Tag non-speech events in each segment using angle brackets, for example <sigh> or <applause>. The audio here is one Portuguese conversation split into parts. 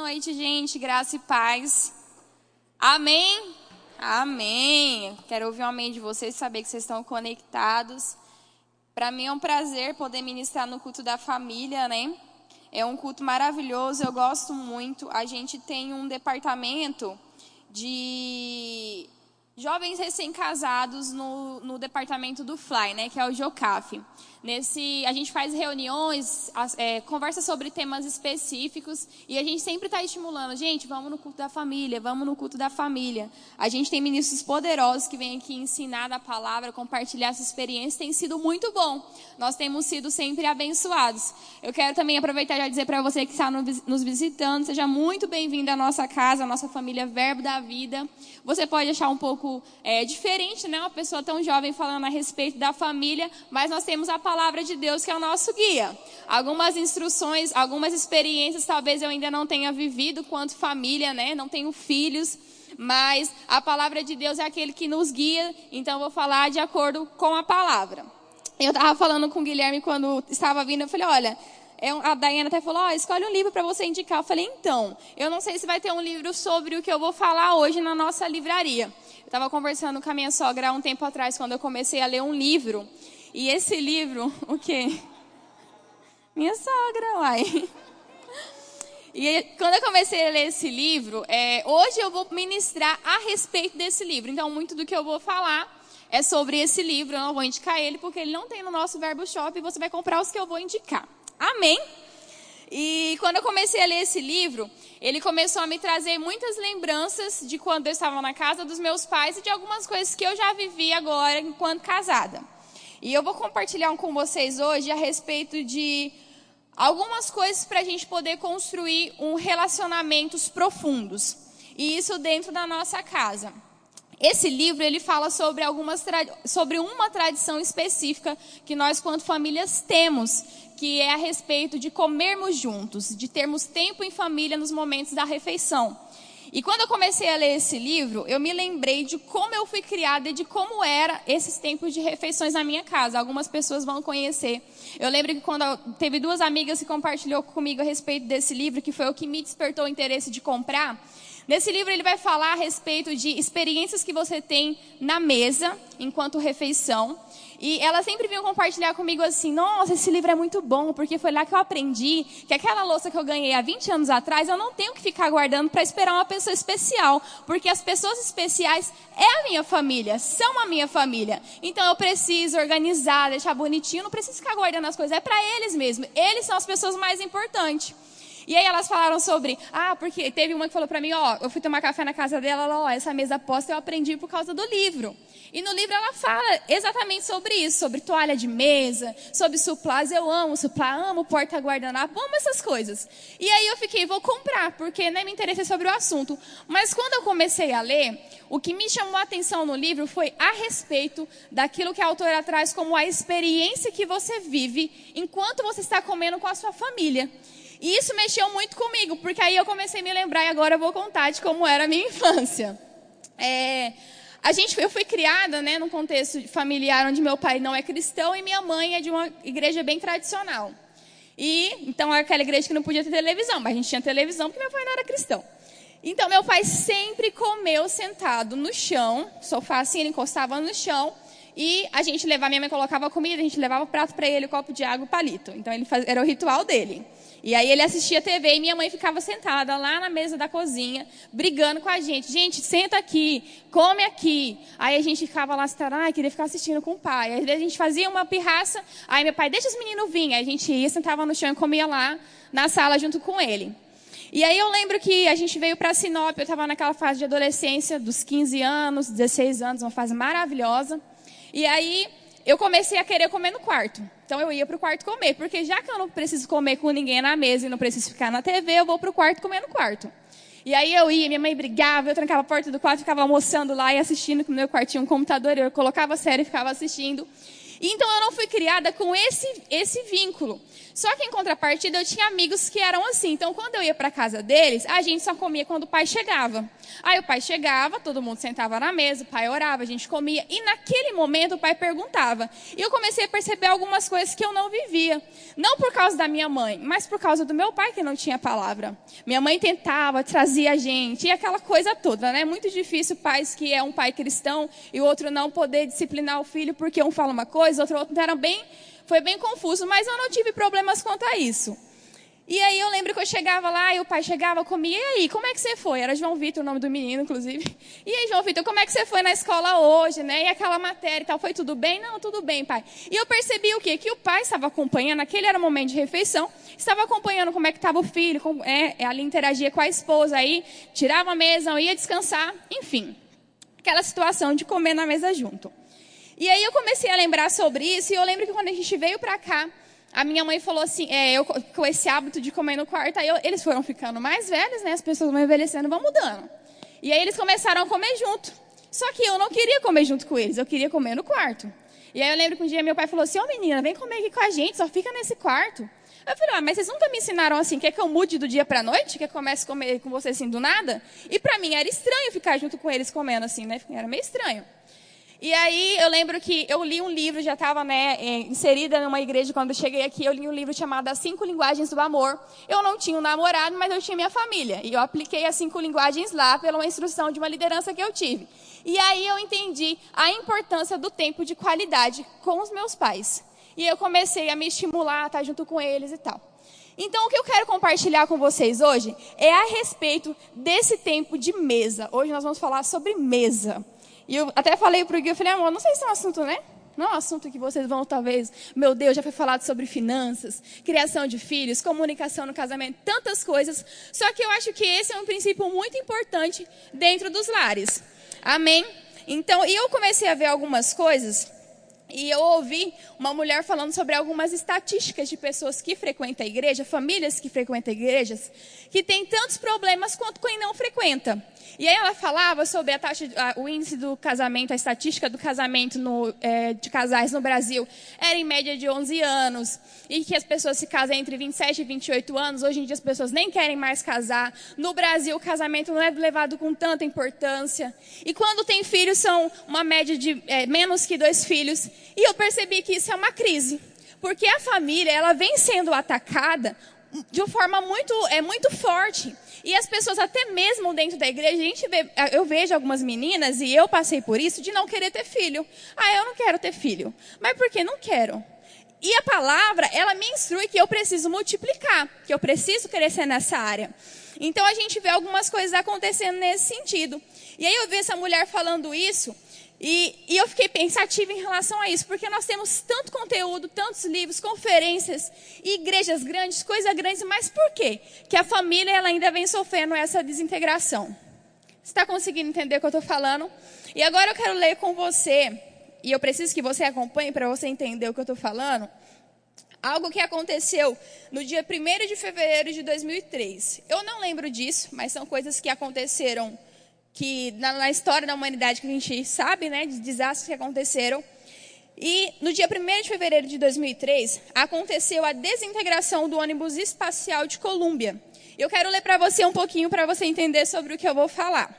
noite, gente. Graça e paz. Amém? Amém. Quero ouvir um amém de vocês, saber que vocês estão conectados. Para mim é um prazer poder ministrar no culto da família, né? É um culto maravilhoso, eu gosto muito. A gente tem um departamento de jovens recém-casados no, no departamento do Fly, né, que é o Jocaf. Nesse, a gente faz reuniões, é, conversa sobre temas específicos e a gente sempre está estimulando, gente, vamos no culto da família, vamos no culto da família. A gente tem ministros poderosos que vêm aqui ensinar da palavra, compartilhar essa experiência, tem sido muito bom. Nós temos sido sempre abençoados. Eu quero também aproveitar e dizer para você que está nos visitando, seja muito bem-vindo à nossa casa, à nossa família Verbo da Vida. Você pode achar um pouco é, diferente, né, uma pessoa tão jovem falando a respeito da família, mas nós temos a palavra palavra de Deus que é o nosso guia. Algumas instruções, algumas experiências talvez eu ainda não tenha vivido quanto família, né? Não tenho filhos, mas a palavra de Deus é aquele que nos guia, então eu vou falar de acordo com a palavra. Eu estava falando com o Guilherme quando estava vindo, eu falei, olha, é a Dayana até falou, oh, escolhe um livro para você indicar. Eu falei, então, eu não sei se vai ter um livro sobre o que eu vou falar hoje na nossa livraria. Eu estava conversando com a minha sogra há um tempo atrás, quando eu comecei a ler um livro. E esse livro, o quê? Minha sogra, uai. E quando eu comecei a ler esse livro, é, hoje eu vou ministrar a respeito desse livro. Então, muito do que eu vou falar é sobre esse livro. Eu não vou indicar ele porque ele não tem no nosso Verbo Shop e você vai comprar os que eu vou indicar. Amém? E quando eu comecei a ler esse livro, ele começou a me trazer muitas lembranças de quando eu estava na casa dos meus pais e de algumas coisas que eu já vivi agora enquanto casada. E eu vou compartilhar com vocês hoje a respeito de algumas coisas para a gente poder construir um relacionamentos profundos. E isso dentro da nossa casa. Esse livro ele fala sobre algumas sobre uma tradição específica que nós quanto famílias temos, que é a respeito de comermos juntos, de termos tempo em família nos momentos da refeição. E quando eu comecei a ler esse livro, eu me lembrei de como eu fui criada e de como era esses tempos de refeições na minha casa. Algumas pessoas vão conhecer. Eu lembro que quando teve duas amigas que compartilhou comigo a respeito desse livro, que foi o que me despertou o interesse de comprar. Nesse livro ele vai falar a respeito de experiências que você tem na mesa enquanto refeição e ela sempre vinha compartilhar comigo assim: nossa, esse livro é muito bom, porque foi lá que eu aprendi que aquela louça que eu ganhei há 20 anos atrás, eu não tenho que ficar guardando para esperar uma pessoa especial, porque as pessoas especiais é a minha família, são a minha família. Então eu preciso organizar, deixar bonitinho, não preciso ficar guardando as coisas, é para eles mesmo. Eles são as pessoas mais importantes. E aí elas falaram sobre, ah, porque teve uma que falou para mim, ó, eu fui tomar café na casa dela, ela, ó, essa mesa posta eu aprendi por causa do livro. E no livro ela fala exatamente sobre isso, sobre toalha de mesa, sobre suplás. Eu amo suplá, amo porta-guardanapo, amo essas coisas. E aí eu fiquei, vou comprar, porque nem me interessei sobre o assunto. Mas quando eu comecei a ler, o que me chamou a atenção no livro foi a respeito daquilo que a autora traz como a experiência que você vive enquanto você está comendo com a sua família. E isso mexeu muito comigo, porque aí eu comecei a me lembrar e agora eu vou contar de como era a minha <laughs> infância. É, a gente, eu fui criada né, num contexto familiar onde meu pai não é cristão e minha mãe é de uma igreja bem tradicional. E então era aquela igreja que não podia ter televisão, mas a gente tinha televisão porque meu pai não era cristão. Então meu pai sempre comeu sentado no chão, sofá assim, ele encostava no chão, e a gente levava, minha mãe colocava comida, a gente levava o prato para ele, copo de água, palito. Então ele faz, era o ritual dele. E aí ele assistia TV e minha mãe ficava sentada lá na mesa da cozinha, brigando com a gente. Gente, senta aqui, come aqui. Aí a gente ficava lá, ai, queria ficar assistindo com o pai. Aí a gente fazia uma pirraça, aí meu pai, deixa os meninos virem. Aí a gente ia, sentava no chão e comia lá na sala junto com ele. E aí eu lembro que a gente veio para Sinop, eu estava naquela fase de adolescência, dos 15 anos, 16 anos, uma fase maravilhosa. E aí eu comecei a querer comer no quarto. Então eu ia para o quarto comer, porque já que eu não preciso comer com ninguém na mesa e não preciso ficar na TV, eu vou para o quarto comer no quarto. E aí eu ia, minha mãe brigava, eu trancava a porta do quarto, ficava almoçando lá e assistindo, no meu quarto tinha um computador, eu colocava série e ficava assistindo. Então eu não fui criada com esse, esse vínculo. Só que em contrapartida eu tinha amigos que eram assim. Então quando eu ia para casa deles, a gente só comia quando o pai chegava. Aí o pai chegava, todo mundo sentava na mesa, o pai orava, a gente comia. E naquele momento o pai perguntava. E eu comecei a perceber algumas coisas que eu não vivia. Não por causa da minha mãe, mas por causa do meu pai que não tinha palavra. Minha mãe tentava, trazia a gente, e aquela coisa toda, né? Muito difícil pais que é um pai cristão e o outro não poder disciplinar o filho porque um fala uma coisa, outro outro era bem, foi bem confuso, mas eu não tive problemas quanto a isso. E aí eu lembro que eu chegava lá e o pai chegava comigo, e aí, como é que você foi? Era João Vitor o nome do menino, inclusive. <laughs> E aí, João Vitor, como é que você foi na escola hoje, né? E aquela matéria e tal, foi tudo bem? Não, tudo bem, pai. E eu percebi o quê? Que o pai estava acompanhando, aquele era o momento de refeição, estava acompanhando como é que estava o filho, com, é, ali interagia com a esposa, aí tirava a mesa, ia descansar, enfim. Aquela situação de comer na mesa junto. E aí eu comecei a lembrar sobre isso, e eu lembro que quando a gente veio para cá, a minha mãe falou assim, é, eu com esse hábito de comer no quarto, aí eu, eles foram ficando mais velhos, né? As pessoas vão envelhecendo, vão mudando. E aí eles começaram a comer junto. Só que eu não queria comer junto com eles, eu queria comer no quarto. E aí eu lembro que um dia meu pai falou assim, ô oh, menina, vem comer aqui com a gente, só fica nesse quarto. Eu falei, ah, mas vocês nunca me ensinaram assim, quer que eu mude do dia para noite? Quer que eu comece a comer com vocês assim do nada? E para mim era estranho ficar junto com eles comendo assim, né? Era meio estranho. E aí eu lembro que eu li um livro, já estava né, é, inserida numa igreja quando eu cheguei aqui, eu li um livro chamado As Cinco Linguagens do Amor. Eu não tinha um namorado, mas eu tinha minha família. E eu apliquei as cinco linguagens lá pela instrução de uma liderança que eu tive. E aí eu entendi a importância do tempo de qualidade com os meus pais. E eu comecei a me estimular a estar junto com eles e tal. Então, o que eu quero compartilhar com vocês hoje é a respeito desse tempo de mesa. Hoje nós vamos falar sobre mesa. E eu até falei para o Gui, eu falei, amor, não sei se é um assunto, né? Não é um assunto que vocês vão, talvez, meu Deus, já foi falado sobre finanças, criação de filhos, comunicação no casamento, tantas coisas. Só que eu acho que esse é um princípio muito importante dentro dos lares. Amém? Então, e eu comecei a ver algumas coisas e eu ouvi uma mulher falando sobre algumas estatísticas de pessoas que frequentam a igreja, famílias que frequentam igrejas, que têm tantos problemas quanto quem não frequenta. E aí ela falava sobre a taxa, o índice do casamento, a estatística do casamento no, é, de casais no Brasil era em média de 11 anos. E que as pessoas se casam entre 27 e 28 anos. Hoje em dia as pessoas nem querem mais casar. No Brasil o casamento não é levado com tanta importância. E quando tem filhos são uma média de é, menos que dois filhos. E eu percebi que isso é uma crise. Porque a família, ela vem sendo atacada de uma forma muito, é, muito forte. E as pessoas, até mesmo dentro da igreja, a gente vê, eu vejo algumas meninas, e eu passei por isso, de não querer ter filho. Ah, eu não quero ter filho. Mas por que não quero? E a palavra, ela me instrui que eu preciso multiplicar, que eu preciso crescer nessa área. Então a gente vê algumas coisas acontecendo nesse sentido. E aí eu vi essa mulher falando isso, e, e, eu fiquei pensativa em relação a isso, porque nós temos tanto conteúdo, tantos livros, conferências, igrejas grandes, coisas grandes, mas por quê? Que a família ela ainda vem sofrendo essa desintegração. Está conseguindo entender o que eu estou falando? E agora eu quero ler com você, e eu preciso que você acompanhe para você entender o que eu estou falando. Algo que aconteceu no dia 1 de fevereiro de 2003. Eu não lembro disso, mas são coisas que aconteceram que na, na, história da humanidade que a gente sabe, né, de desastres que aconteceram. E no dia 1 de fevereiro de 2003, aconteceu a desintegração do ônibus espacial de Colômbia. Eu quero ler para você um pouquinho para você entender sobre o que eu vou falar.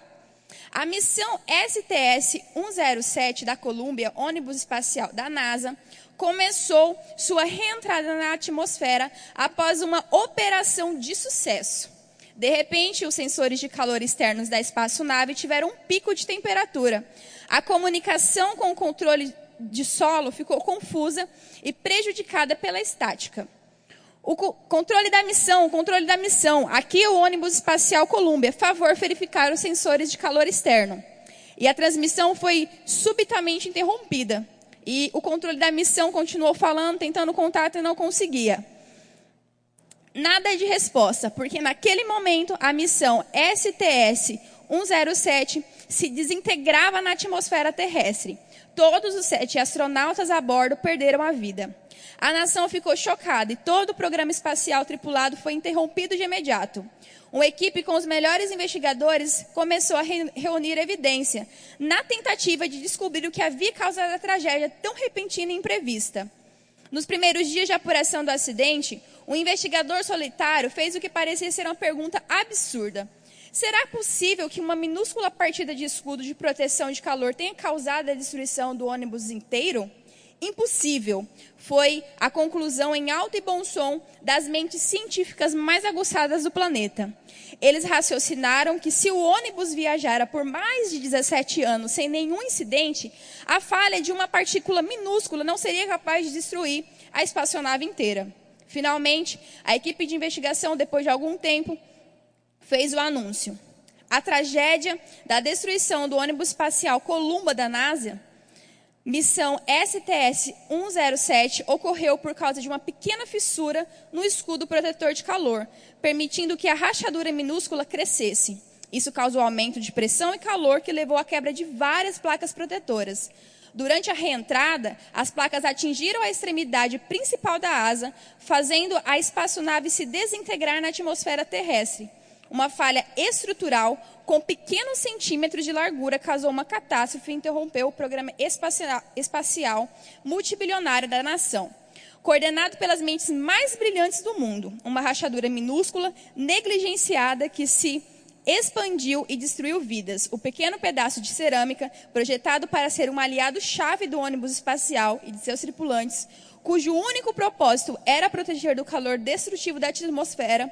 A missão STS-107 da Colômbia, ônibus espacial da NASA, começou sua reentrada na atmosfera após uma operação de sucesso. De repente, os sensores de calor externos da espaçonave tiveram um pico de temperatura. A comunicação com o controle de solo ficou confusa e prejudicada pela estática. O controle da missão, o controle da missão. Aqui o ônibus espacial Columbia. Favor verificar os sensores de calor externo. E a transmissão foi subitamente interrompida. E o controle da missão continuou falando, tentando contato e não conseguia nada de resposta, porque naquele momento a missão STS-107 se desintegrava na atmosfera terrestre. Todos os sete astronautas a bordo perderam a vida. A nação ficou chocada e todo o programa espacial tripulado foi interrompido de imediato. Uma equipe com os melhores investigadores começou a reunir evidência, na tentativa de descobrir o que havia causado a tragédia tão repentina e imprevista. Nos primeiros dias de apuração do acidente, um investigador solitário fez o que parecia ser uma pergunta absurda. Será possível que uma minúscula partida de escudo de proteção de calor tenha causado a destruição do ônibus inteiro? Impossível. Foi a conclusão em alto e bom som das mentes científicas mais aguçadas do planeta. Eles raciocinaram que se o ônibus viajara por mais de 17 anos sem nenhum incidente, a falha de uma partícula minúscula não seria capaz de destruir a espaçonave inteira. Finalmente, a equipe de investigação, depois de algum tempo, fez o anúncio. A tragédia da destruição do ônibus espacial Columba da NASA Missão STS-107 ocorreu por causa de uma pequena fissura no escudo protetor de calor, permitindo que a rachadura minúscula crescesse. Isso causou aumento de pressão e calor que levou à quebra de várias placas protetoras. Durante a reentrada, as placas atingiram a extremidade principal da asa, fazendo a espaçonave se desintegrar na atmosfera terrestre. Uma falha estrutural com pequenos centímetros de largura causou uma catástrofe e interrompeu o programa espacial, espacial multibilionário da nação. Coordenado pelas mentes mais brilhantes do mundo, uma rachadura minúscula, negligenciada, que se expandiu e destruiu vidas. O pequeno pedaço de cerâmica, projetado para ser um aliado-chave do ônibus espacial e de seus tripulantes, cujo único propósito era proteger do calor destrutivo da atmosfera,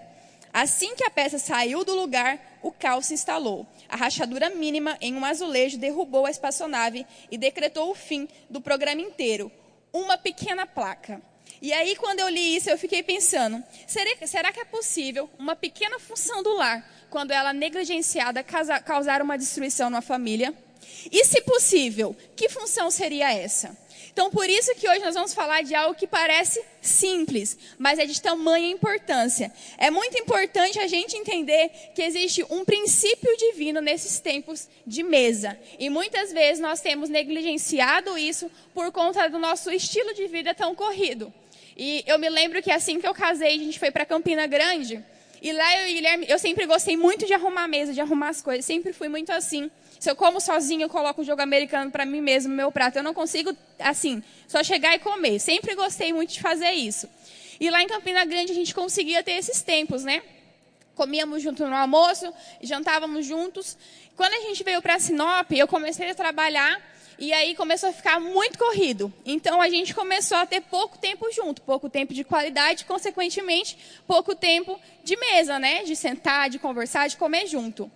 Assim que a peça saiu do lugar, o caos se instalou. A rachadura mínima em um azulejo derrubou a espaçonave e decretou o fim do programa inteiro. Uma pequena placa. E aí, quando eu li isso, eu fiquei pensando: será, que é possível uma pequena função do lar, quando ela negligenciada, causar uma destruição numa família? E se possível, que função seria essa? Então, por isso que hoje nós vamos falar de algo que parece simples, mas é de tamanha importância. É muito importante a gente entender que existe um princípio divino nesses tempos de mesa. E muitas vezes nós temos negligenciado isso por conta do nosso estilo de vida tão corrido. E eu me lembro que assim que eu casei, a gente foi para Campina Grande. E lá eu e Guilherme, eu sempre gostei muito de arrumar a mesa, de arrumar as coisas. Sempre fui muito assim. Se eu como sozinho, eu coloco um jogo americano para mim mesmo meu prato. Eu não consigo, assim, só chegar e comer. Sempre gostei muito de fazer isso. E lá em Campina Grande a gente conseguia ter esses tempos, né? Comíamos junto no almoço, jantávamos juntos. Quando a gente veio para Sinop, eu comecei a trabalhar e aí começou a ficar muito corrido. Então a gente começou a ter pouco tempo junto, pouco tempo de qualidade, consequentemente, pouco tempo de mesa, né? De sentar, de conversar, de comer junto.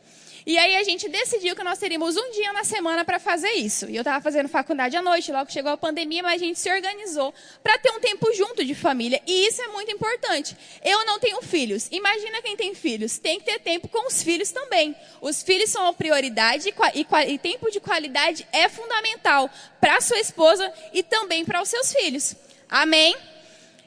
E aí a gente decidiu que nós teríamos um dia na semana para fazer isso. E eu estava fazendo faculdade à noite, logo chegou a pandemia, mas a gente se organizou para ter um tempo junto de família. E isso é muito importante. Eu não tenho filhos. Imagina quem tem filhos. Tem que ter tempo com os filhos também. Os filhos são a prioridade e, e, tempo de qualidade é fundamental para sua esposa e também para os seus filhos. Amém?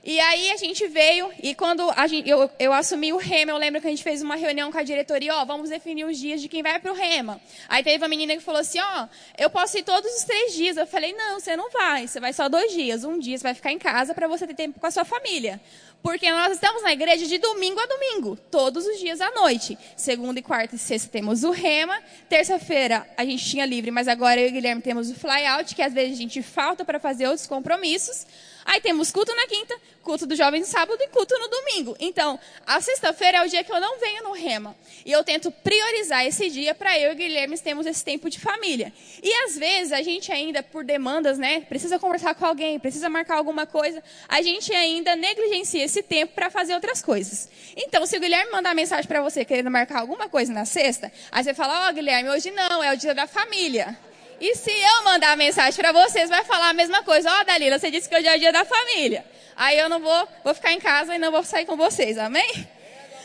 E aí a gente veio, e quando gente, eu, eu, assumi o REMA, eu lembro que a gente fez uma reunião com a diretoria, ó, vamos definir os dias de quem vai para o REMA. Aí teve uma menina que falou assim, ó, eu posso ir todos os três dias. Eu falei, não, você não vai, você vai só dois dias. Um dia você vai ficar em casa para você ter tempo com a sua família. Porque nós estamos na igreja de domingo a domingo, todos os dias à noite. Segunda e quarta e sexta temos o rema. Terça-feira a gente tinha livre, mas agora eu e o Guilherme temos o flyout, que às vezes a gente falta para fazer outros compromissos. Aí temos culto na quinta, culto dos jovens no sábado e culto no domingo. Então, a sexta-feira é o dia que eu não venho no rema. E eu tento priorizar esse dia para eu e Guilherme termos esse tempo de família. E às vezes a gente ainda, por demandas, né, precisa conversar com alguém, precisa marcar alguma coisa, a gente ainda negligencia esse tempo para fazer outras coisas. Então, se o Guilherme mandar mensagem para você querendo marcar alguma coisa na sexta, aí você fala, ó, oh, Guilherme, hoje não, é o dia da família. E se eu mandar mensagem para vocês, vai falar a mesma coisa. Ó, oh, Dalila, você disse que hoje é o dia da família. Aí eu não vou, vou ficar em casa e não vou sair com vocês, amém?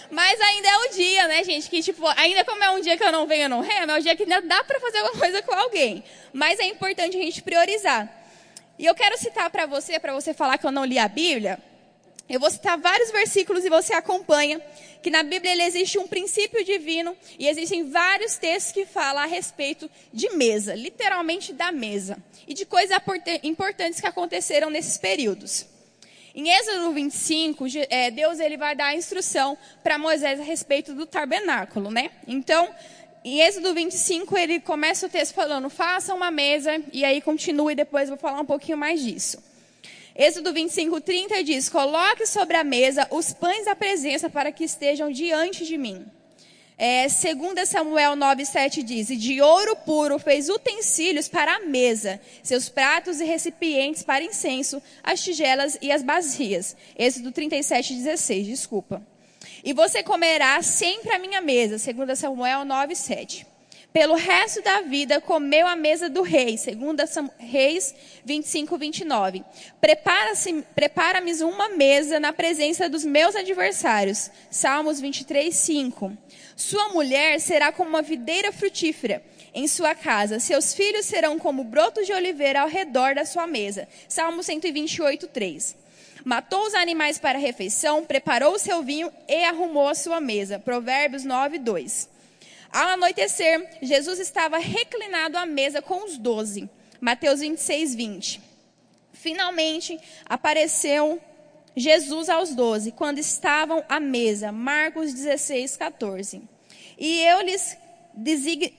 Mas ainda é o dia, né, gente? Que, tipo, ainda como é um dia que eu não venho no remo, é o dia que ainda dá para fazer alguma coisa com alguém. Mas é importante a gente priorizar. E eu quero citar para você, para você falar que eu não li a Bíblia, eu vou citar vários versículos e você acompanha que na Bíblia ele existe um princípio divino e existem vários textos que falam a respeito de mesa, literalmente da mesa, e de coisas importantes que aconteceram nesses períodos. Em Êxodo 25, é, Deus ele vai dar a instrução para Moisés a respeito do tabernáculo, né? Então, em Êxodo 25, ele começa o texto falando, faça uma mesa, e aí continua e depois vou falar um pouquinho mais disso. Êxodo 25, 30 diz: Coloque sobre a mesa os pães da presença para que estejam diante de mim. É, 2 Samuel 9,7 diz: E de ouro puro fez utensílios para a mesa, seus pratos e recipientes para incenso, as tigelas e as bacias. Êxodo 37,16, desculpa. E você comerá sempre à minha mesa, 2 Samuel 9,7 pelo resto da vida comeu a mesa do rei, segundo Reis 25, 29. Prepara-me uma mesa na presença dos meus adversários. Salmos 23, 5. Sua mulher será como uma videira frutífera em sua casa. Seus filhos serão como brotos de oliveira ao redor da sua mesa. Salmo 128, 3. Matou os animais para a refeição, preparou o seu vinho e arrumou a sua mesa. Provérbios 9, 2. Ao anoitecer, Jesus estava reclinado à mesa com os doze. Mateus 26, 20. Finalmente apareceu Jesus aos doze, quando estavam à mesa. Marcos 16, 14. E eu lhes,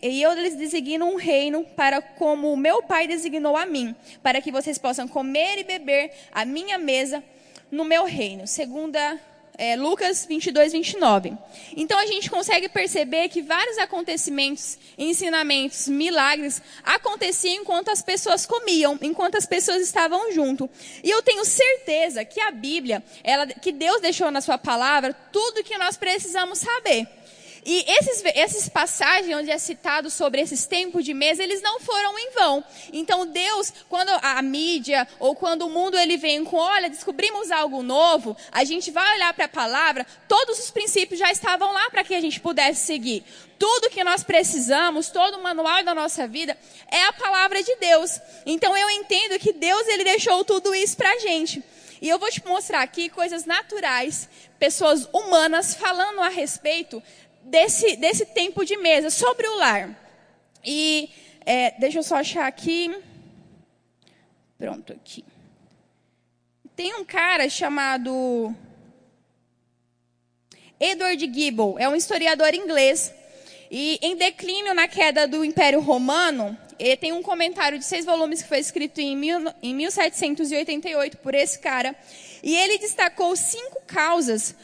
e eu lhes designo um reino para como o meu Pai designou a mim, para que vocês possam comer e beber a minha mesa no meu reino. Segunda é, Lucas 22, 29. Então a gente consegue perceber que vários acontecimentos, ensinamentos, milagres aconteciam enquanto as pessoas comiam, enquanto as pessoas estavam junto. E eu tenho certeza que a Bíblia, ela, que Deus deixou na sua palavra tudo que nós precisamos saber. E esses, esses passagens onde é citado sobre esses tempos de mesa, eles não foram em vão. Então Deus, quando a mídia ou quando o mundo ele vem com, olha, descobrimos algo novo, a gente vai olhar para a palavra, todos os princípios já estavam lá para que a gente pudesse seguir. Tudo que nós precisamos, todo o manual da nossa vida é a palavra de Deus. Então eu entendo que Deus ele deixou tudo isso para a gente. E eu vou te mostrar aqui coisas naturais, pessoas humanas falando a respeito desse, desse tempo de mesa, sobre o lar. E é, deixa eu só achar aqui. Pronto, aqui. Tem um cara chamado Edward Gibbon, é um historiador inglês. E em declínio na queda do Império Romano, ele tem um comentário de seis volumes que foi escrito em, mil, em 1788 por esse cara. E ele destacou cinco causas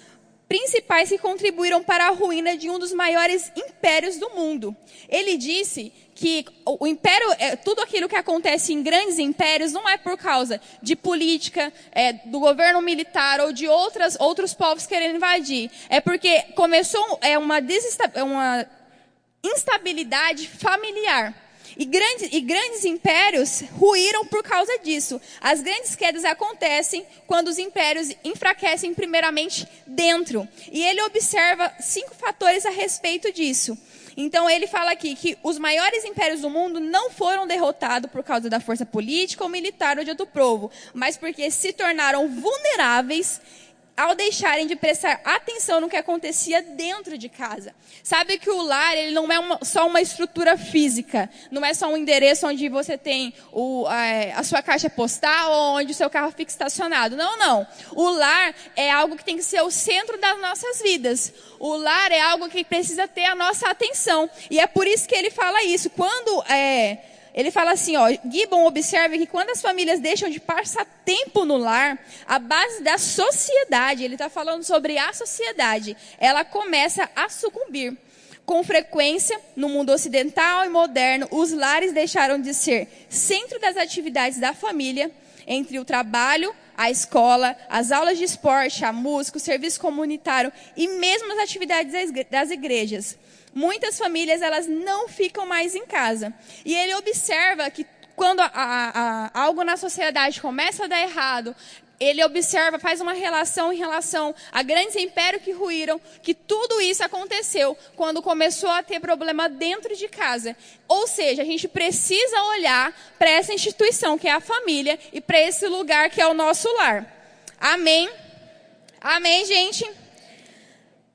principais que contribuíram para a ruína de um dos maiores impérios do mundo. Ele disse que o império, é, tudo aquilo que acontece em grandes impérios não é por causa de política, é, do governo militar ou de outras, outros povos querendo invadir. É porque começou é, uma, é uma instabilidade familiar. E grandes, e grandes impérios ruíram por causa disso. As grandes quedas acontecem quando os impérios enfraquecem primeiramente dentro. E ele observa cinco fatores a respeito disso. Então ele fala aqui que os maiores impérios do mundo não foram derrotados por causa da força política ou militar ou de outro povo, mas porque se tornaram vulneráveis ao deixarem de prestar atenção no que acontecia dentro de casa. Sabe que o lar ele não é uma, só uma estrutura física, não é só um endereço onde você tem o, a, a, sua caixa postal ou onde o seu carro fica estacionado. Não, não. O lar é algo que tem que ser o centro das nossas vidas. O lar é algo que precisa ter a nossa atenção. E é por isso que ele fala isso. Quando é, ele fala assim, ó, Gibbon observa que quando as famílias deixam de passar tempo no lar, a base da sociedade, ele está falando sobre a sociedade, ela começa a sucumbir. Com frequência, no mundo ocidental e moderno, os lares deixaram de ser centro das atividades da família, entre o trabalho, a escola, as aulas de esporte, a música, o serviço comunitário e mesmo as atividades das igrejas muitas famílias elas não ficam mais em casa. E ele observa que quando a, a, algo na sociedade começa a dar errado, ele observa, faz uma relação em relação a grandes impérios que ruíram, que tudo isso aconteceu quando começou a ter problema dentro de casa. Ou seja, a gente precisa olhar para essa instituição que é a família e para esse lugar que é o nosso lar. Amém? Amém, gente?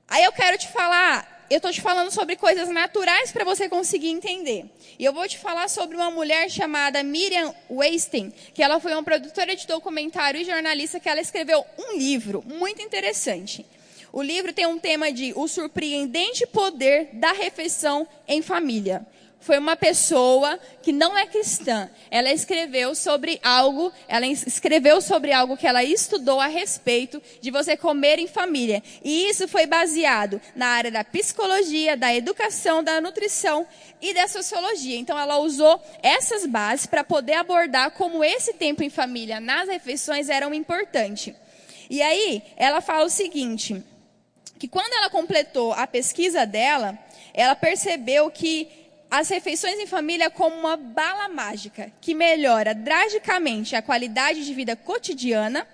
Aí eu quero te falar eu estou te falando sobre coisas naturais para você conseguir entender. E eu vou te falar sobre uma mulher chamada Miriam Weinstein, que ela foi uma produtora de documentário e jornalista que ela escreveu um livro muito interessante. O livro tem um tema de o surpreendente poder da refeição em família. Foi uma pessoa que não é cristã. Ela escreveu sobre algo, ela escreveu sobre algo que ela estudou a respeito de você comer em família. E isso foi baseado na área da psicologia, da educação, da nutrição e da sociologia. Então ela usou essas bases para poder abordar como esse tempo em família nas refeições era importante. E aí, ela fala o seguinte, que quando ela completou a pesquisa dela, ela percebeu que as refeições em família como uma bala mágica que melhora drasticamente a qualidade de vida cotidiana,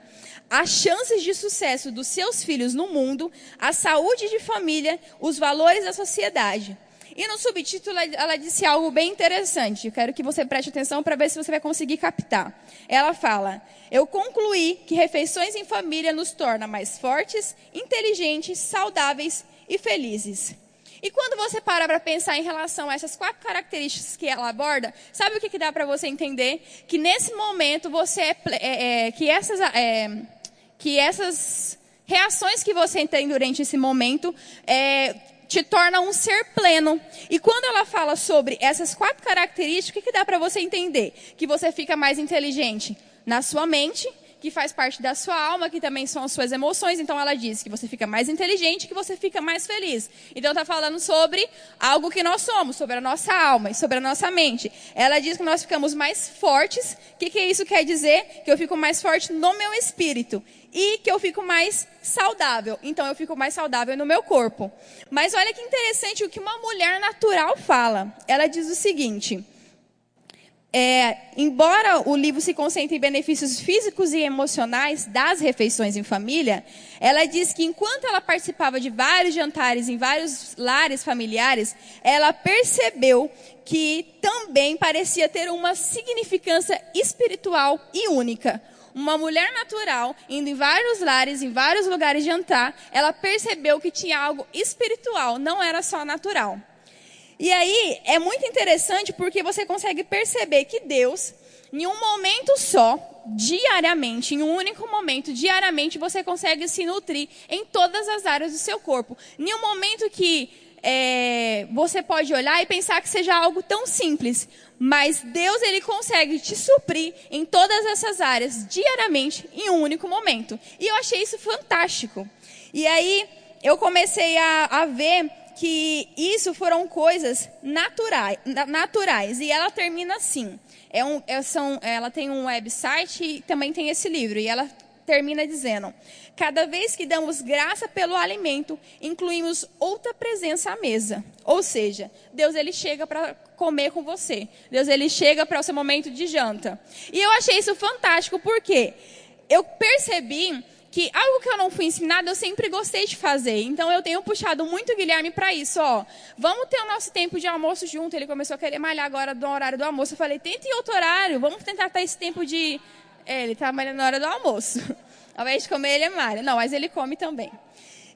as chances de sucesso dos seus filhos no mundo, a saúde de família, os valores da sociedade. E no subtítulo ela disse algo bem interessante. Eu quero que você preste atenção para ver se você vai conseguir captar. Ela fala: Eu concluí que refeições em família nos torna mais fortes, inteligentes, saudáveis e felizes. E quando você para para pensar em relação a essas quatro características que ela aborda, sabe o que, que dá para você entender? Que nesse momento você é, é, é que essas é, que essas reações que você tem durante esse momento é, te torna um ser pleno. E quando ela fala sobre essas quatro características, o que, que dá para você entender? Que você fica mais inteligente na sua mente, que faz parte da sua alma, que também são as suas emoções. Então ela diz que você fica mais inteligente, que você fica mais feliz. Então está falando sobre algo que nós somos, sobre a nossa alma e sobre a nossa mente. Ela diz que nós ficamos mais fortes. O que, que isso quer dizer? Que eu fico mais forte no meu espírito e que eu fico mais saudável. Então eu fico mais saudável no meu corpo. Mas olha que interessante o que uma mulher natural fala. Ela diz o seguinte: é, embora o livro se concentre em benefícios físicos e emocionais das refeições em família, ela diz que enquanto ela participava de vários jantares em vários lares familiares, ela percebeu que também parecia ter uma significância espiritual e única. Uma mulher natural, indo em vários lares, em vários lugares jantar, ela percebeu que tinha algo espiritual, não era só natural. E aí é muito interessante porque você consegue perceber que Deus, em um momento só, diariamente, em um único momento, diariamente, você consegue se nutrir em todas as áreas do seu corpo. Em um momento que é, você pode olhar e pensar que seja algo tão simples, mas Deus ele consegue te suprir em todas essas áreas diariamente em um único momento. E eu achei isso fantástico. E aí eu comecei a, a ver que isso foram coisas naturais, naturais. E ela termina assim. É um, é, são, ela tem um website e também tem esse livro. E ela termina dizendo: Cada vez que damos graça pelo alimento, incluímos outra presença à mesa. Ou seja, Deus ele chega para comer com você. Deus ele chega para o seu momento de janta. E eu achei isso fantástico porque eu percebi que algo que eu não fui ensinada, eu sempre gostei de fazer. Então eu tenho puxado muito o Guilherme para isso, ó. Vamos ter o nosso tempo de almoço junto. Ele começou a querer malhar agora do horário do almoço. Eu falei, tenta em outro horário, vamos tentar ter esse tempo de. É, ele tá malhando na hora do almoço. <laughs> Ao invés de comer, ele malha. Não, mas ele come também.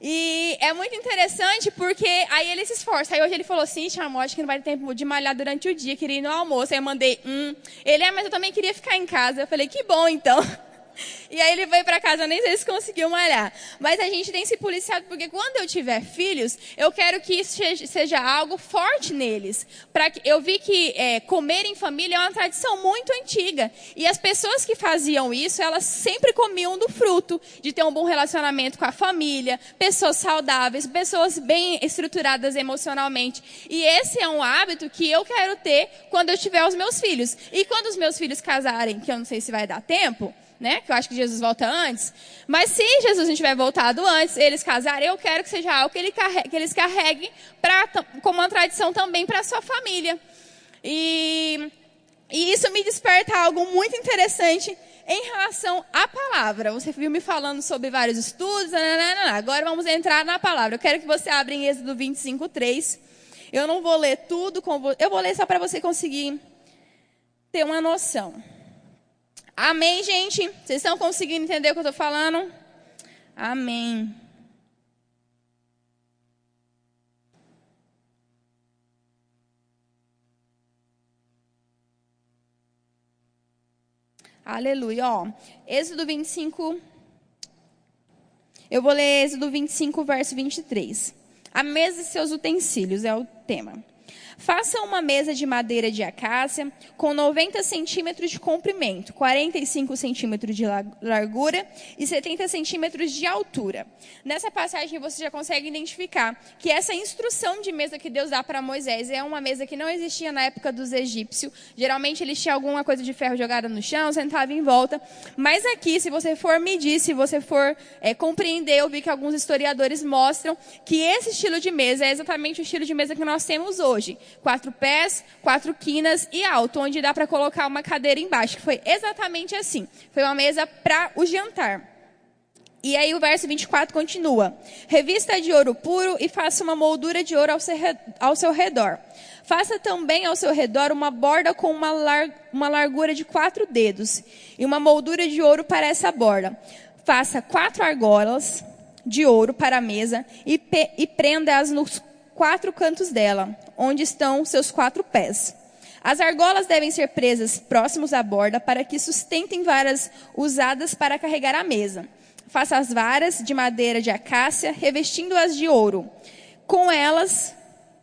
E é muito interessante porque aí ele se esforça. Aí hoje ele falou assim, chamou, acho que não vai ter tempo de malhar durante o dia, queria ir no almoço. Aí eu mandei, hum. Ele é, mas eu também queria ficar em casa. Eu falei, que bom então. <laughs> E aí ele foi para casa, nem sei se conseguiu malhar. Mas a gente tem se policiado, porque quando eu tiver filhos, eu quero que isso seja algo forte neles. Pra que, eu vi que é, comer em família é uma tradição muito antiga. E as pessoas que faziam isso, elas sempre comiam do fruto de ter um bom relacionamento com a família, pessoas saudáveis, pessoas bem estruturadas emocionalmente. E esse é um hábito que eu quero ter quando eu tiver os meus filhos. E quando os meus filhos casarem, que eu não sei se vai dar tempo, né? Que eu acho que Jesus volta antes. Mas se Jesus não tiver voltado antes, eles casarem, eu quero que seja algo que, ele carregue, que eles carreguem pra, como uma tradição também para a sua família. E, e isso me desperta algo muito interessante em relação à palavra. Você viu me falando sobre vários estudos, agora vamos entrar na palavra. Eu quero que você abra em Êxodo 25, 3. Eu não vou ler tudo, eu vou ler só para você conseguir ter uma noção. Amém, gente? Vocês estão conseguindo entender o que eu estou falando? Amém. Aleluia. Ó, Êxodo 25. Eu vou ler Êxodo 25, verso 23. A mesa e seus utensílios é o tema. Faça uma mesa de madeira de acácia com 90 centímetros de comprimento, 45 centímetros de largura e 70 centímetros de altura. Nessa passagem você já consegue identificar que essa instrução de mesa que Deus dá para Moisés é uma mesa que não existia na época dos egípcios. Geralmente eles tinham alguma coisa de ferro jogada no chão, sentava em volta. Mas aqui, se você for medir, se você for é, compreender, eu vi que alguns historiadores mostram que esse estilo de mesa é exatamente o estilo de mesa que nós temos hoje quatro pés, quatro quinas e alto, onde dá para colocar uma cadeira embaixo, que foi exatamente assim. Foi uma mesa para o jantar. E aí o verso 24 continua: Revista de ouro puro e faça uma moldura de ouro ao seu, redor. Faça também ao seu redor uma borda com uma, lar, uma largura de quatro dedos e uma moldura de ouro para essa borda. Faça quatro argolas de ouro para a mesa e, e prenda-as nos quatro cantos dela, onde estão seus quatro pés. As argolas devem ser presas próximos à borda para que sustentem varas usadas para carregar a mesa. Faça as varas de madeira de acácia, revestindo-as de ouro. Com elas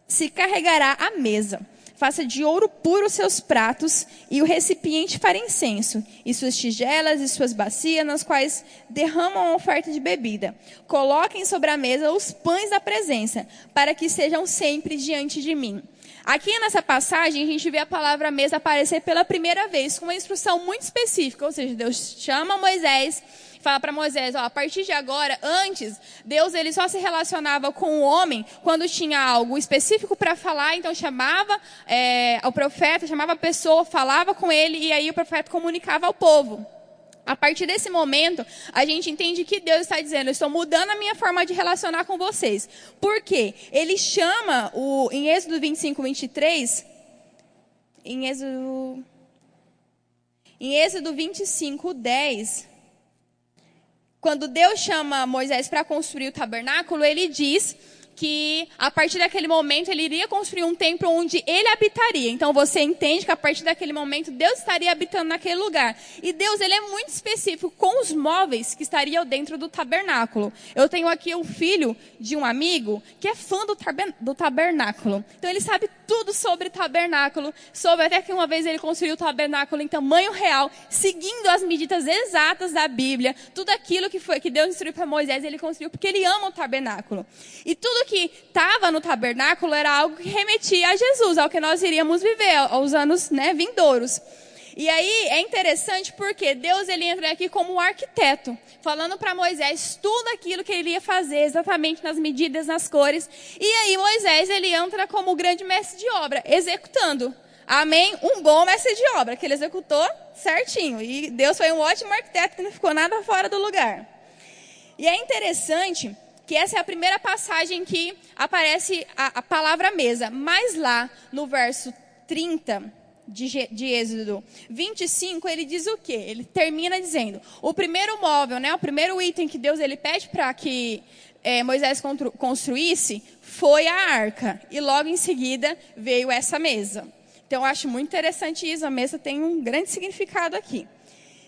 se carregará a mesa. Faça de ouro puro seus pratos e o recipiente para incenso, e suas tigelas e suas bacias, nas quais derramam a oferta de bebida. Coloquem sobre a mesa os pães da presença, para que sejam sempre diante de mim. Aqui nessa passagem, a gente vê a palavra mesa aparecer pela primeira vez, com uma instrução muito específica, ou seja, Deus chama Moisés fala para Moisés, ó, a partir de agora, antes, Deus ele só se relacionava com o homem quando tinha algo específico para falar, então chamava é, o profeta, chamava a pessoa, falava com ele e aí o profeta comunicava ao povo. A partir desse momento, a gente entende que Deus está dizendo: eu estou mudando a minha forma de relacionar com vocês. Por quê? Ele chama, o, em Êxodo 25, 23, em Êxodo, em Êxodo 25, 10, quando Deus chama Moisés para construir o tabernáculo, ele diz que a partir daquele momento ele iria construir um templo onde ele habitaria. Então você entende que a partir daquele momento Deus estaria habitando naquele lugar. E Deus ele é muito específico com os móveis que estariam dentro do tabernáculo. Eu tenho aqui um filho de um amigo que é fã do, do tabernáculo. Então ele sabe tudo sobre tabernáculo, soube até que uma vez ele construiu o tabernáculo em tamanho real, seguindo as medidas exatas da Bíblia. Tudo aquilo que foi que Deus instruiu para Moisés, ele construiu porque ele ama o tabernáculo. E tudo que estava no tabernáculo era algo que remetia a Jesus, ao que nós iríamos viver aos anos né, vindouros. E aí é interessante porque Deus ele entra aqui como arquiteto, falando para Moisés tudo aquilo que ele ia fazer, exatamente nas medidas, nas cores. E aí Moisés ele entra como grande mestre de obra, executando. Amém? Um bom mestre de obra, que ele executou certinho. E Deus foi um ótimo arquiteto que não ficou nada fora do lugar. E é interessante que essa é a primeira passagem que aparece a, a palavra mesa. Mas lá, no verso 30 de, de Êxodo 25, ele diz o quê? Ele termina dizendo, o primeiro móvel, né, o primeiro item que Deus ele pede para que é, Moisés construísse foi a arca. E logo em seguida veio essa mesa. Então eu acho muito interessante isso, a mesa tem um grande significado aqui.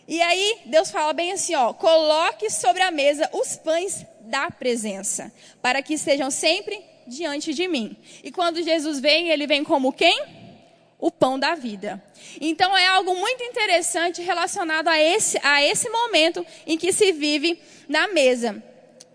E aí Deus fala bem assim, ó, coloque sobre a mesa os pães da presença, para que estejam sempre diante de mim. E quando Jesus vem, ele vem como quem? O pão da vida. Então é algo muito interessante relacionado a esse, a esse momento em que se vive na mesa.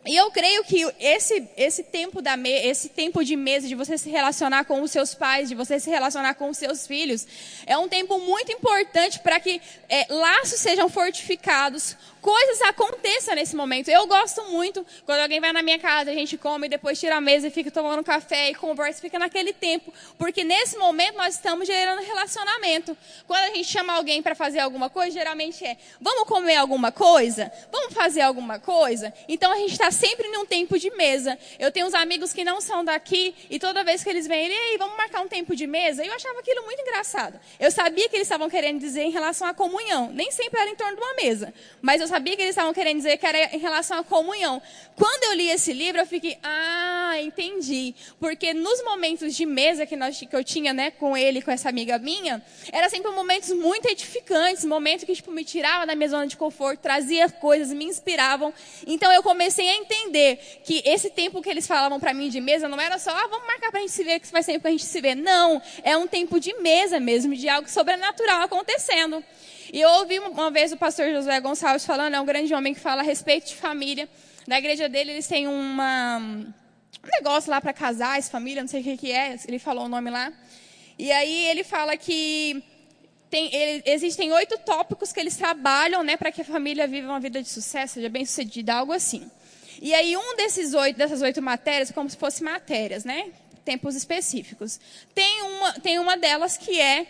E eu creio que esse, esse, tempo da me, esse tempo de mesa, de você se relacionar com os seus pais, de você se relacionar com os seus filhos, é um tempo muito importante para que é, laços sejam fortificados, coisas aconteçam nesse momento. Eu gosto muito quando alguém vai na minha casa, a gente come e depois tira a mesa e fica tomando café e conversa, fica naquele tempo, porque nesse momento nós estamos gerando relacionamento. Quando a gente chama alguém para fazer alguma coisa, geralmente é: vamos comer alguma coisa? Vamos fazer alguma coisa? Então a gente está sempre num tempo de mesa. Eu tenho uns amigos que não são daqui e toda vez que eles vêm, ei, vamos marcar um tempo de mesa? Eu achava aquilo muito engraçado. Eu sabia que eles estavam querendo dizer em relação à comunhão. Nem sempre era em torno de uma mesa, mas eu sabia que eles estavam querendo dizer que era em relação à comunhão. Quando eu li esse livro, eu fiquei, ah, entendi. Porque nos momentos de mesa que, nós, que eu tinha né, com ele, com essa amiga minha, era sempre momentos muito edificantes, momentos que tipo, me tirava da minha zona de conforto, trazia coisas, me inspiravam. Então eu comecei a entender que esse tempo que eles falavam para mim de mesa não era só, ah, vamos marcar para a gente se ver, que vai ser para a gente se ver. Não, é um tempo de mesa mesmo, de algo sobrenatural acontecendo. E eu ouvi uma vez o pastor Josué Gonçalves falando, é um grande homem que fala a respeito de família. Na igreja dele, eles têm uma, um negócio lá para casais, família, não sei o que, que é, ele falou o nome lá. E aí ele fala que tem, ele, existem oito tópicos que eles trabalham né, para que a família viva uma vida de sucesso, seja bem sucedida, algo assim. E aí um desses oito, dessas oito matérias, como se fossem matérias, né? Tempos específicos. Tem uma, tem uma delas que é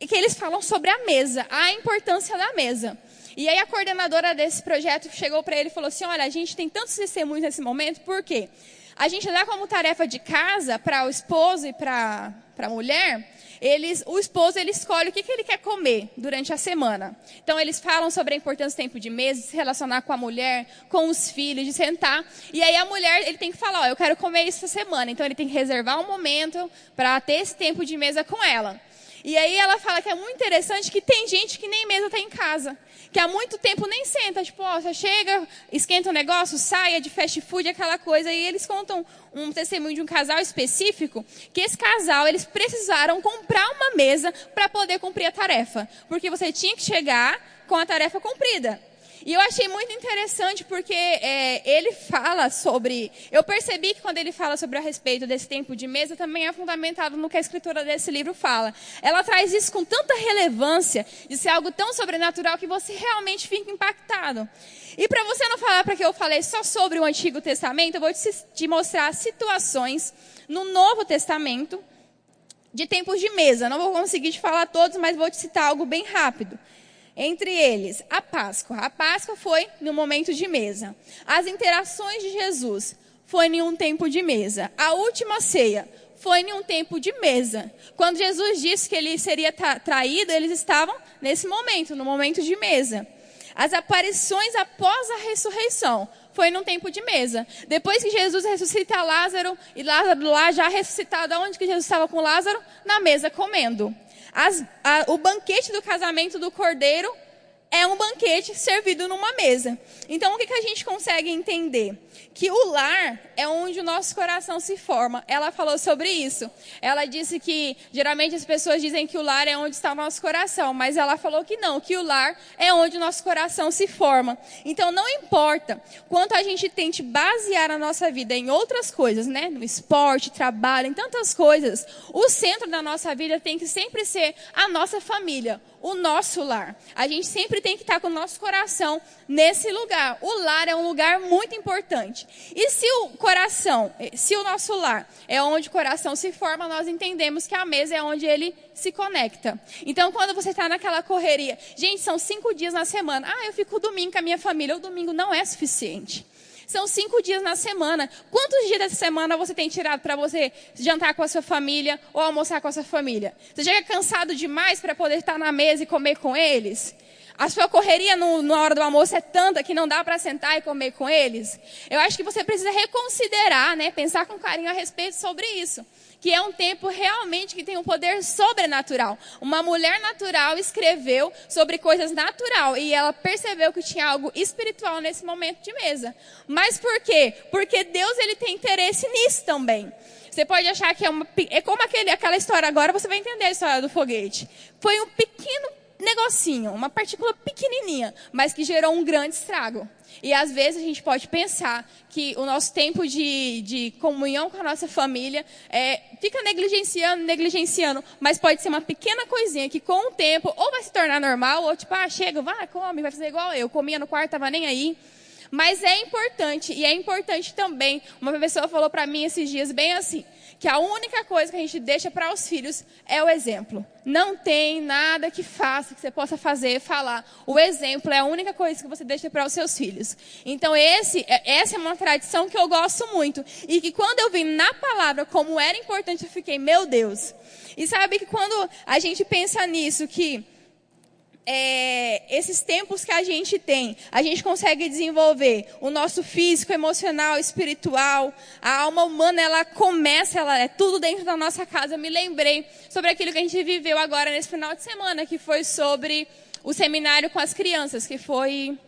que eles falam sobre a mesa, a importância da mesa. E aí a coordenadora desse projeto chegou para ele e falou assim: olha, a gente tem tantos testemunhos nesse momento, por quê? A gente dá como tarefa de casa para o esposo e para a mulher eles, o esposo ele escolhe o que, que ele quer comer durante a semana. Então eles falam sobre a importância do tempo de mesa, de se relacionar com a mulher, com os filhos, de sentar. E aí a mulher ele tem que falar, ó, eu quero comer isso essa semana. Então ele tem que reservar um momento para ter esse tempo de mesa com ela. E aí ela fala que é muito interessante que tem gente que nem mesa está em casa. Que há muito tempo nem senta. Tipo, ó, você chega, esquenta o um negócio, saia de fast food, aquela coisa. E eles contam um testemunho de um casal específico. Que esse casal, eles precisaram comprar uma mesa para poder cumprir a tarefa. Porque você tinha que chegar com a tarefa cumprida. E eu achei muito interessante porque é, ele fala sobre. Eu percebi que quando ele fala sobre a respeito desse tempo de mesa, também é fundamentado no que a escritora desse livro fala. Ela traz isso com tanta relevância, de ser algo tão sobrenatural que você realmente fica impactado. E para você não falar para que eu falei só sobre o Antigo Testamento, eu vou te, te mostrar situações no Novo Testamento de tempos de mesa. Não vou conseguir te falar todos, mas vou te citar algo bem rápido. Entre eles, a Páscoa. A Páscoa foi no momento de mesa. As interações de Jesus foi em um tempo de mesa. A última ceia foi em um tempo de mesa. Quando Jesus disse que ele seria traído, eles estavam nesse momento, no momento de mesa. As aparições após a ressurreição foi num tempo de mesa. Depois que Jesus ressuscita Lázaro, e Lázaro lá já ressuscitado, aonde que Jesus estava com Lázaro? Na mesa comendo. As, a, o banquete do casamento do cordeiro é um banquete servido numa mesa. Então, o que, que a gente consegue entender? Que o lar é onde o nosso coração se forma. Ela falou sobre isso. Ela disse que, geralmente, as pessoas dizem que o lar é onde está o nosso coração, mas ela falou que não, que o lar é onde o nosso coração se forma. Então, não importa quanto a gente tente basear a nossa vida em outras coisas, né? No esporte, trabalho, em tantas coisas, o centro da nossa vida tem que sempre ser a nossa família, o nosso lar. A gente sempre tem que estar com o nosso coração nesse lugar. O lar é um lugar muito importante. E se o coração, se o nosso lar é onde o coração se forma, nós entendemos que a mesa é onde ele se conecta. Então, quando você está naquela correria, gente, são cinco dias na semana. Ah, eu fico domingo com a minha família. O domingo não é suficiente. São cinco dias na semana. Quantos dias dessa semana você tem tirado para você jantar com a sua família ou almoçar com a sua família? Você chega cansado demais para poder estar na mesa e comer com eles? A sua correria no, na hora do almoço é tanta que não dá para sentar e comer com eles? Eu acho que você precisa reconsiderar, né? Pensar com carinho a respeito sobre isso que é um tempo realmente que tem um poder sobrenatural. Uma mulher natural escreveu sobre coisas natural e ela percebeu que tinha algo espiritual nesse momento de mesa. Mas por quê? Porque Deus ele tem interesse nisso também. Você pode achar que é uma é como aquele, aquela história agora, você vai entender a história do foguete. Foi um pequeno negocinho, uma partícula pequenininha, mas que gerou um grande estrago. E às vezes a gente pode pensar que o nosso tempo de, de comunhão com a nossa família é, fica negligenciando, negligenciando, mas pode ser uma pequena coisinha que com o tempo ou vai se tornar normal, ou tipo, ah, chega, vai, come, vai fazer igual eu, comia no quarto, tava nem aí. Mas é importante, e é importante também, uma pessoa falou para mim esses dias bem assim, que a única coisa que a gente deixa para os filhos é o exemplo. Não tem nada que faça, que você possa fazer, falar. O exemplo é a única coisa que você deixa para os seus filhos. Então, esse, é, essa é uma tradição que eu gosto muito. E que quando eu vi na palavra como era importante, eu fiquei, meu Deus. E sabe que quando a gente pensa nisso, que é, esses tempos que a gente tem, a gente consegue desenvolver o nosso físico, emocional, espiritual, a alma humana, ela começa, ela é tudo dentro da nossa casa. Eu me lembrei sobre aquilo que a gente viveu agora nesse final de semana, que foi sobre o seminário com as crianças, que foi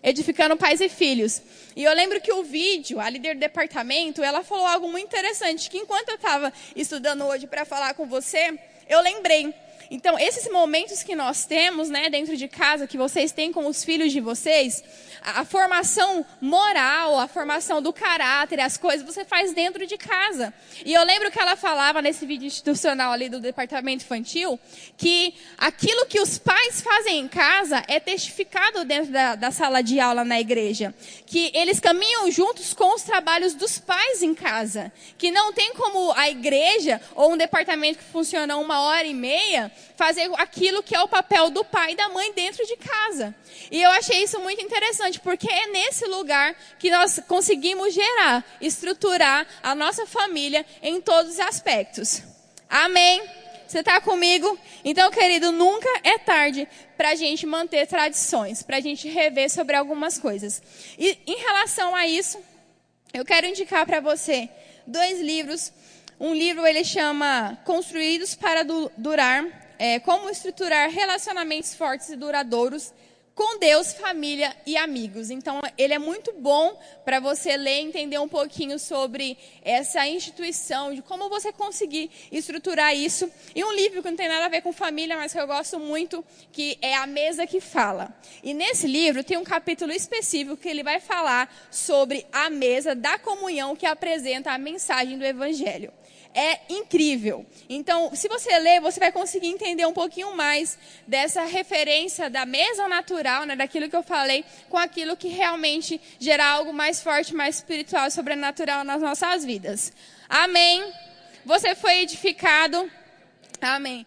edificando pais e filhos. E eu lembro que o vídeo, a líder do departamento, ela falou algo muito interessante, que enquanto eu estava estudando hoje para falar com você, eu lembrei. Então, esses momentos que nós temos, né, dentro de casa, que vocês têm com os filhos de vocês, a, a formação moral, a formação do caráter, as coisas, você faz dentro de casa. E eu lembro que ela falava nesse vídeo institucional ali do departamento infantil, que aquilo que os pais fazem em casa é testificado dentro da, da sala de aula na igreja. Que eles caminham juntos com os trabalhos dos pais em casa. Que não tem como a igreja ou um departamento que funciona uma hora e meia fazer aquilo que é o papel do pai e da mãe dentro de casa. E eu achei isso muito interessante, porque é nesse lugar que nós conseguimos gerar, estruturar a nossa família em todos os aspectos. Amém? Você está comigo? Então, querido, nunca é tarde para a gente manter tradições, para a gente rever sobre algumas coisas. E em relação a isso, eu quero indicar para você dois livros. Um livro ele chama Construídos para Durar, é, como estruturar relacionamentos fortes e duradouros com Deus, família e amigos. Então, ele é muito bom para você ler e entender um pouquinho sobre essa instituição, de como você conseguir estruturar isso. E um livro que não tem nada a ver com família, mas que eu gosto muito, que é A Mesa que Fala. E nesse livro tem um capítulo específico que ele vai falar sobre a mesa da comunhão que apresenta a mensagem do Evangelho é incrível. Então, se você ler, você vai conseguir entender um pouquinho mais dessa referência da mesa natural, né, daquilo que eu falei, com aquilo que realmente gera algo mais forte, mais espiritual, sobrenatural nas nossas vidas. Amém. Você foi edificado. Amém.